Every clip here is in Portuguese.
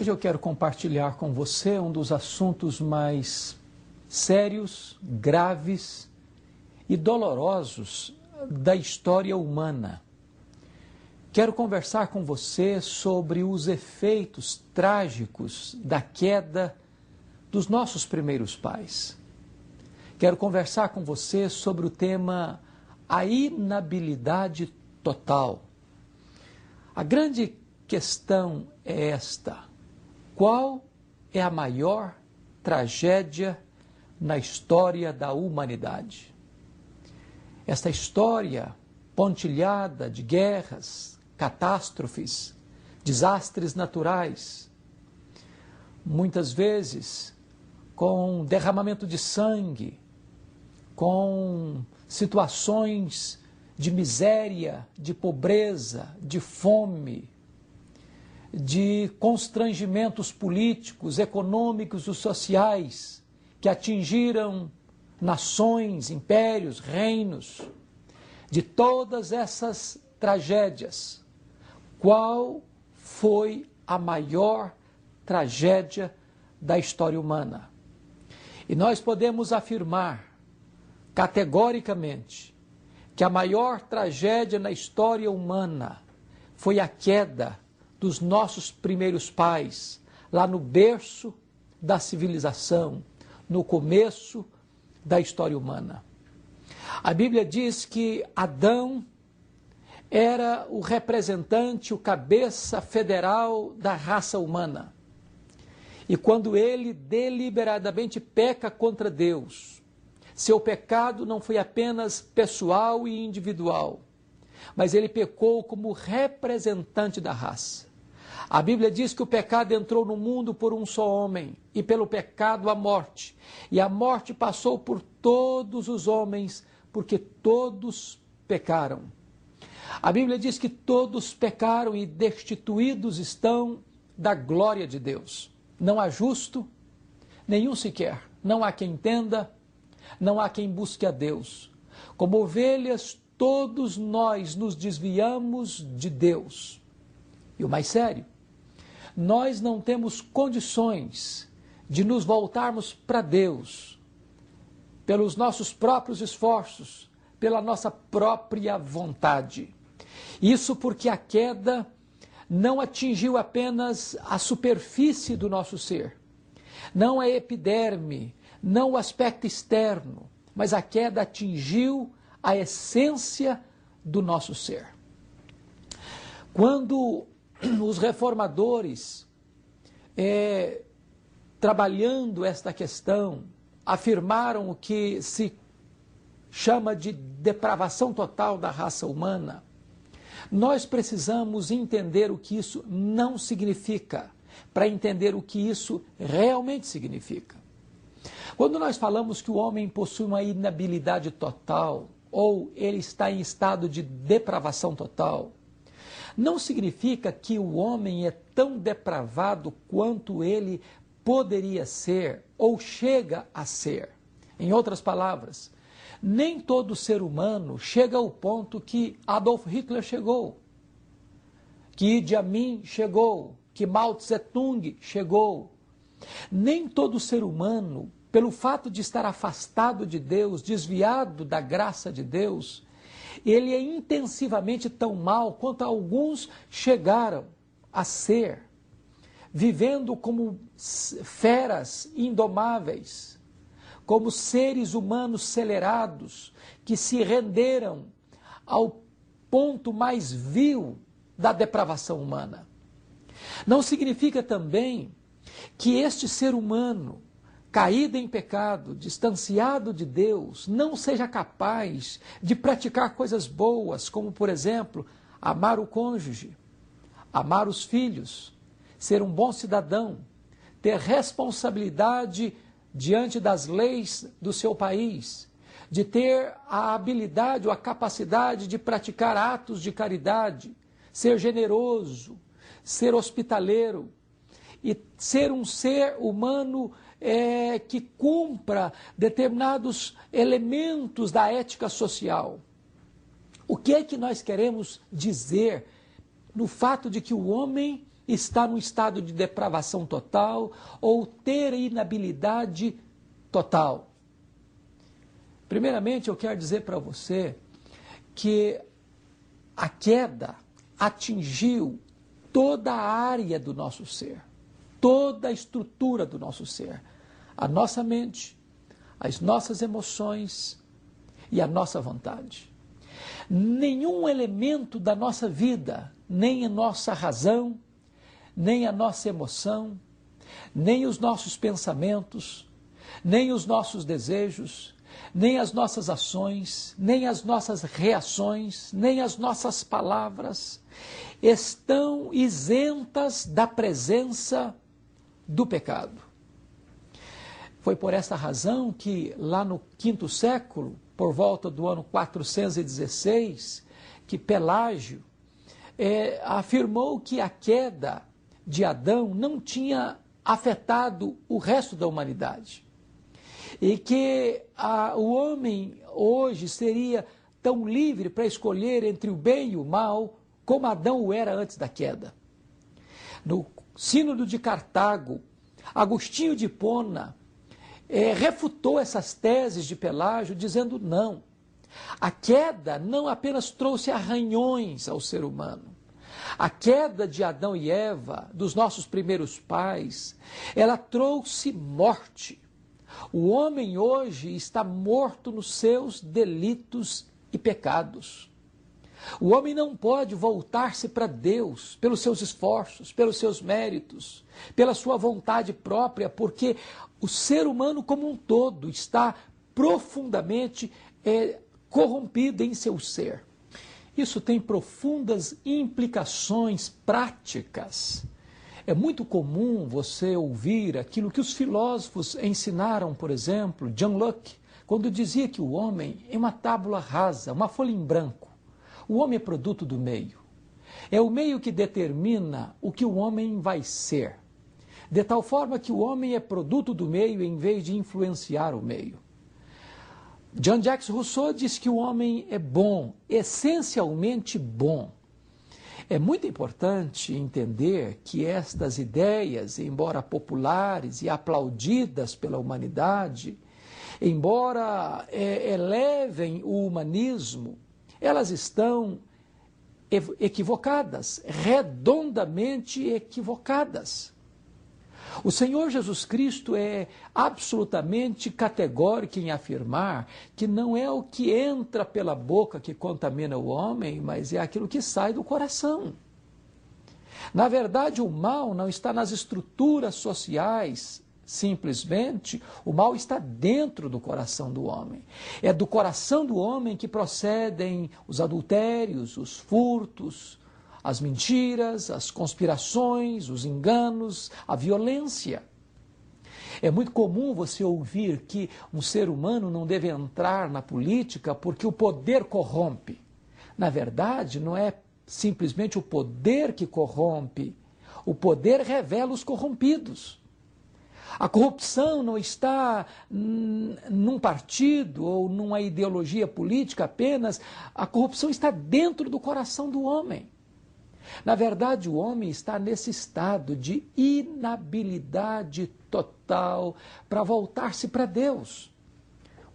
Hoje eu quero compartilhar com você um dos assuntos mais sérios, graves e dolorosos da história humana. Quero conversar com você sobre os efeitos trágicos da queda dos nossos primeiros pais. Quero conversar com você sobre o tema a inabilidade total. A grande questão é esta: qual é a maior tragédia na história da humanidade? Esta história pontilhada de guerras, catástrofes, desastres naturais, muitas vezes com derramamento de sangue, com situações de miséria, de pobreza, de fome, de constrangimentos políticos, econômicos e sociais que atingiram nações, impérios, reinos. De todas essas tragédias, qual foi a maior tragédia da história humana? E nós podemos afirmar categoricamente que a maior tragédia na história humana foi a queda dos nossos primeiros pais, lá no berço da civilização, no começo da história humana. A Bíblia diz que Adão era o representante, o cabeça federal da raça humana. E quando ele deliberadamente peca contra Deus, seu pecado não foi apenas pessoal e individual, mas ele pecou como representante da raça. A Bíblia diz que o pecado entrou no mundo por um só homem, e pelo pecado a morte. E a morte passou por todos os homens, porque todos pecaram. A Bíblia diz que todos pecaram e destituídos estão da glória de Deus. Não há justo, nenhum sequer. Não há quem entenda, não há quem busque a Deus. Como ovelhas, todos nós nos desviamos de Deus. E o mais sério, nós não temos condições de nos voltarmos para Deus pelos nossos próprios esforços, pela nossa própria vontade. Isso porque a queda não atingiu apenas a superfície do nosso ser, não a epiderme, não o aspecto externo, mas a queda atingiu a essência do nosso ser. Quando os reformadores, é, trabalhando esta questão, afirmaram o que se chama de depravação total da raça humana. Nós precisamos entender o que isso não significa, para entender o que isso realmente significa. Quando nós falamos que o homem possui uma inabilidade total, ou ele está em estado de depravação total, não significa que o homem é tão depravado quanto ele poderia ser ou chega a ser. Em outras palavras, nem todo ser humano chega ao ponto que Adolf Hitler chegou, que Idi Amin chegou, que Mao Tse Tung chegou. Nem todo ser humano, pelo fato de estar afastado de Deus, desviado da graça de Deus, ele é intensivamente tão mal quanto alguns chegaram a ser, vivendo como feras indomáveis, como seres humanos acelerados que se renderam ao ponto mais vil da depravação humana. Não significa também que este ser humano caído em pecado, distanciado de Deus, não seja capaz de praticar coisas boas, como, por exemplo, amar o cônjuge, amar os filhos, ser um bom cidadão, ter responsabilidade diante das leis do seu país, de ter a habilidade ou a capacidade de praticar atos de caridade, ser generoso, ser hospitaleiro e ser um ser humano é, que cumpra determinados elementos da ética social. O que é que nós queremos dizer no fato de que o homem está num estado de depravação total ou ter inabilidade total. Primeiramente, eu quero dizer para você que a queda atingiu toda a área do nosso ser, toda a estrutura do nosso ser, a nossa mente, as nossas emoções e a nossa vontade. Nenhum elemento da nossa vida, nem a nossa razão, nem a nossa emoção, nem os nossos pensamentos, nem os nossos desejos, nem as nossas ações, nem as nossas reações, nem as nossas palavras estão isentas da presença do pecado. Foi por esta razão que, lá no quinto século, por volta do ano 416, que Pelágio é, afirmou que a queda de Adão não tinha afetado o resto da humanidade. E que a, o homem hoje seria tão livre para escolher entre o bem e o mal como Adão o era antes da queda. No Sínodo de Cartago, Agostinho de Pona é, refutou essas teses de Pelágio, dizendo não. A queda não apenas trouxe arranhões ao ser humano. A queda de Adão e Eva, dos nossos primeiros pais, ela trouxe morte. O homem hoje está morto nos seus delitos e pecados. O homem não pode voltar-se para Deus pelos seus esforços, pelos seus méritos, pela sua vontade própria, porque o ser humano como um todo está profundamente é, corrompido em seu ser. Isso tem profundas implicações práticas. É muito comum você ouvir aquilo que os filósofos ensinaram, por exemplo, John Locke, quando dizia que o homem é uma tábula rasa, uma folha em branco. O homem é produto do meio. É o meio que determina o que o homem vai ser. De tal forma que o homem é produto do meio em vez de influenciar o meio. John Jacques Rousseau diz que o homem é bom, essencialmente bom. É muito importante entender que estas ideias, embora populares e aplaudidas pela humanidade, embora é, elevem o humanismo, elas estão equivocadas, redondamente equivocadas. O Senhor Jesus Cristo é absolutamente categórico em afirmar que não é o que entra pela boca que contamina o homem, mas é aquilo que sai do coração. Na verdade, o mal não está nas estruturas sociais Simplesmente, o mal está dentro do coração do homem. É do coração do homem que procedem os adultérios, os furtos, as mentiras, as conspirações, os enganos, a violência. É muito comum você ouvir que um ser humano não deve entrar na política porque o poder corrompe. Na verdade, não é simplesmente o poder que corrompe. O poder revela os corrompidos. A corrupção não está num partido ou numa ideologia política apenas, a corrupção está dentro do coração do homem. Na verdade, o homem está nesse estado de inabilidade total para voltar-se para Deus.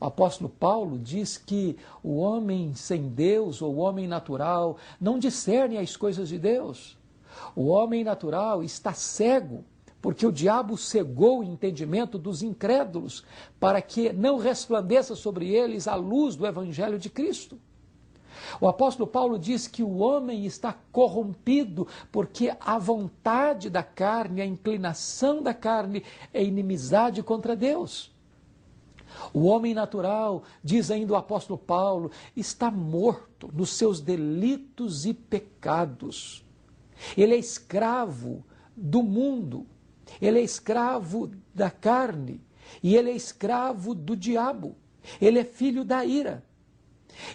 O apóstolo Paulo diz que o homem sem Deus, ou o homem natural, não discerne as coisas de Deus. O homem natural está cego porque o diabo cegou o entendimento dos incrédulos para que não resplandeça sobre eles a luz do evangelho de Cristo. O apóstolo Paulo diz que o homem está corrompido porque a vontade da carne, a inclinação da carne é inimizade contra Deus. O homem natural, diz ainda o apóstolo Paulo, está morto nos seus delitos e pecados. Ele é escravo do mundo, ele é escravo da carne e ele é escravo do diabo. Ele é filho da ira.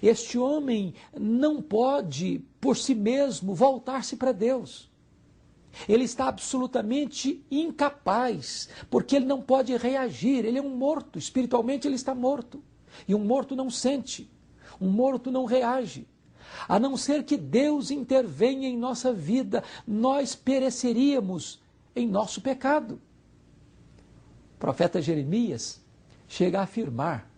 Este homem não pode, por si mesmo, voltar-se para Deus. Ele está absolutamente incapaz, porque ele não pode reagir. Ele é um morto, espiritualmente ele está morto. E um morto não sente, um morto não reage. A não ser que Deus intervenha em nossa vida, nós pereceríamos em nosso pecado. O profeta Jeremias chega a afirmar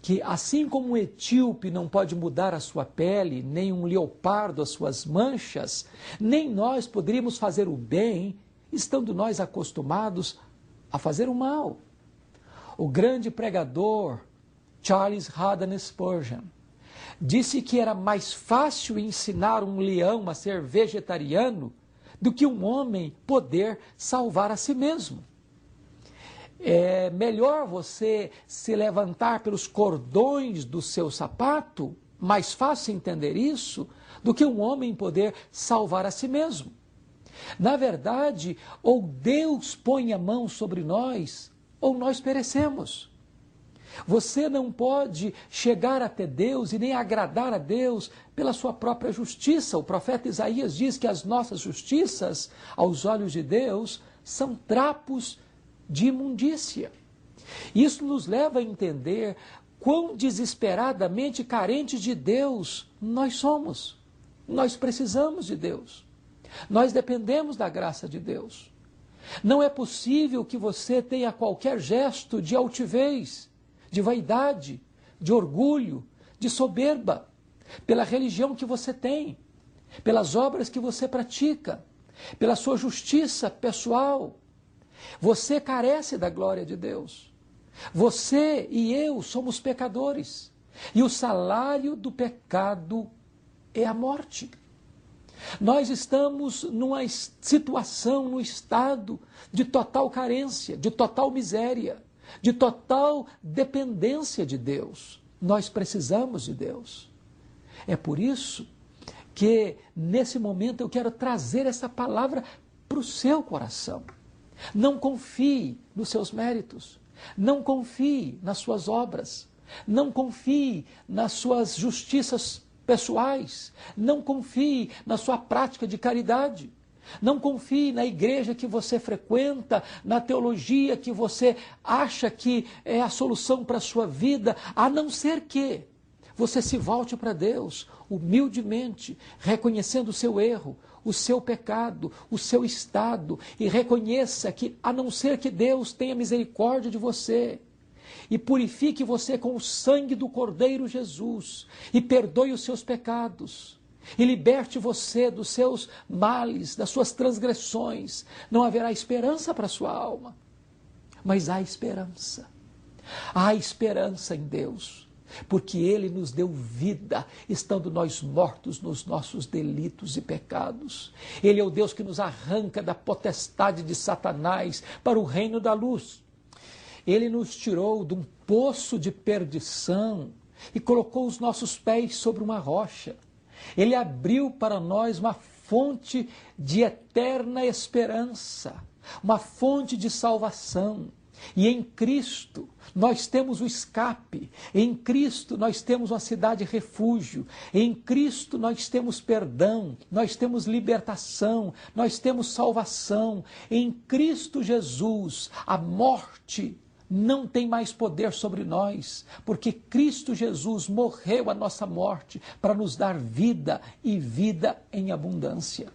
que, assim como um etíope não pode mudar a sua pele, nem um leopardo as suas manchas, nem nós poderíamos fazer o bem, estando nós acostumados a fazer o mal. O grande pregador Charles Haddon Spurgeon disse que era mais fácil ensinar um leão a ser vegetariano do que um homem poder salvar a si mesmo. É melhor você se levantar pelos cordões do seu sapato, mais fácil entender isso, do que um homem poder salvar a si mesmo. Na verdade, ou Deus põe a mão sobre nós, ou nós perecemos. Você não pode chegar até Deus e nem agradar a Deus pela sua própria justiça. O profeta Isaías diz que as nossas justiças, aos olhos de Deus, são trapos de imundícia. Isso nos leva a entender quão desesperadamente carentes de Deus nós somos. Nós precisamos de Deus. Nós dependemos da graça de Deus. Não é possível que você tenha qualquer gesto de altivez, de vaidade, de orgulho, de soberba, pela religião que você tem, pelas obras que você pratica, pela sua justiça pessoal, você carece da glória de Deus. Você e eu somos pecadores. E o salário do pecado é a morte. Nós estamos numa situação, num estado de total carência, de total miséria, de total dependência de Deus. Nós precisamos de Deus. É por isso que nesse momento eu quero trazer essa palavra para o seu coração. Não confie nos seus méritos. Não confie nas suas obras. Não confie nas suas justiças pessoais. Não confie na sua prática de caridade. Não confie na igreja que você frequenta, na teologia que você acha que é a solução para a sua vida, a não ser que você se volte para Deus humildemente, reconhecendo o seu erro, o seu pecado, o seu estado e reconheça que, a não ser que Deus tenha misericórdia de você, e purifique você com o sangue do Cordeiro Jesus, e perdoe os seus pecados, e liberte você dos seus males, das suas transgressões, não haverá esperança para sua alma. Mas há esperança. Há esperança em Deus porque Ele nos deu vida, estando nós mortos nos nossos delitos e pecados. Ele é o Deus que nos arranca da potestade de Satanás para o reino da luz. Ele nos tirou de um poço de perdição e colocou os nossos pés sobre uma rocha. Ele abriu para nós uma fonte de eterna esperança, uma fonte de salvação. E em Cristo nós temos o escape, em Cristo nós temos uma cidade refúgio, em Cristo nós temos perdão, nós temos libertação, nós temos salvação. Em Cristo Jesus, a morte não tem mais poder sobre nós, porque Cristo Jesus morreu a nossa morte para nos dar vida e vida em abundância.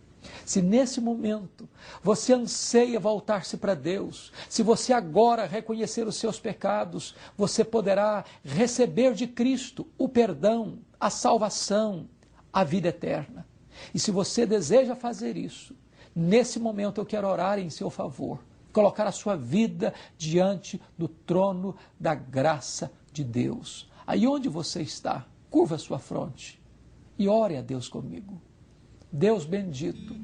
Se nesse momento você anseia voltar-se para Deus, se você agora reconhecer os seus pecados, você poderá receber de Cristo o perdão, a salvação, a vida eterna. E se você deseja fazer isso, nesse momento eu quero orar em seu favor, colocar a sua vida diante do trono da graça de Deus. Aí onde você está, curva a sua fronte e ore a Deus comigo. Deus bendito,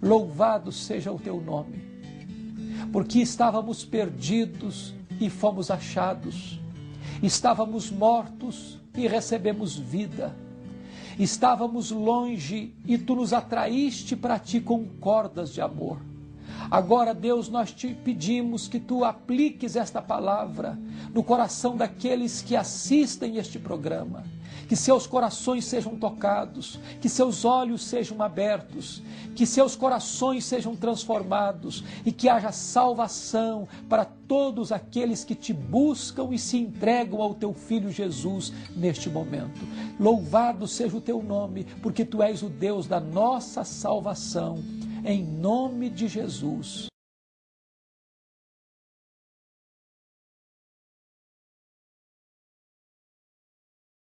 louvado seja o teu nome, porque estávamos perdidos e fomos achados, estávamos mortos e recebemos vida, estávamos longe e tu nos atraíste para ti com cordas de amor. Agora, Deus, nós te pedimos que tu apliques esta palavra no coração daqueles que assistem este programa que seus corações sejam tocados, que seus olhos sejam abertos, que seus corações sejam transformados e que haja salvação para todos aqueles que te buscam e se entregam ao teu filho Jesus neste momento. Louvado seja o teu nome, porque tu és o Deus da nossa salvação. Em nome de Jesus.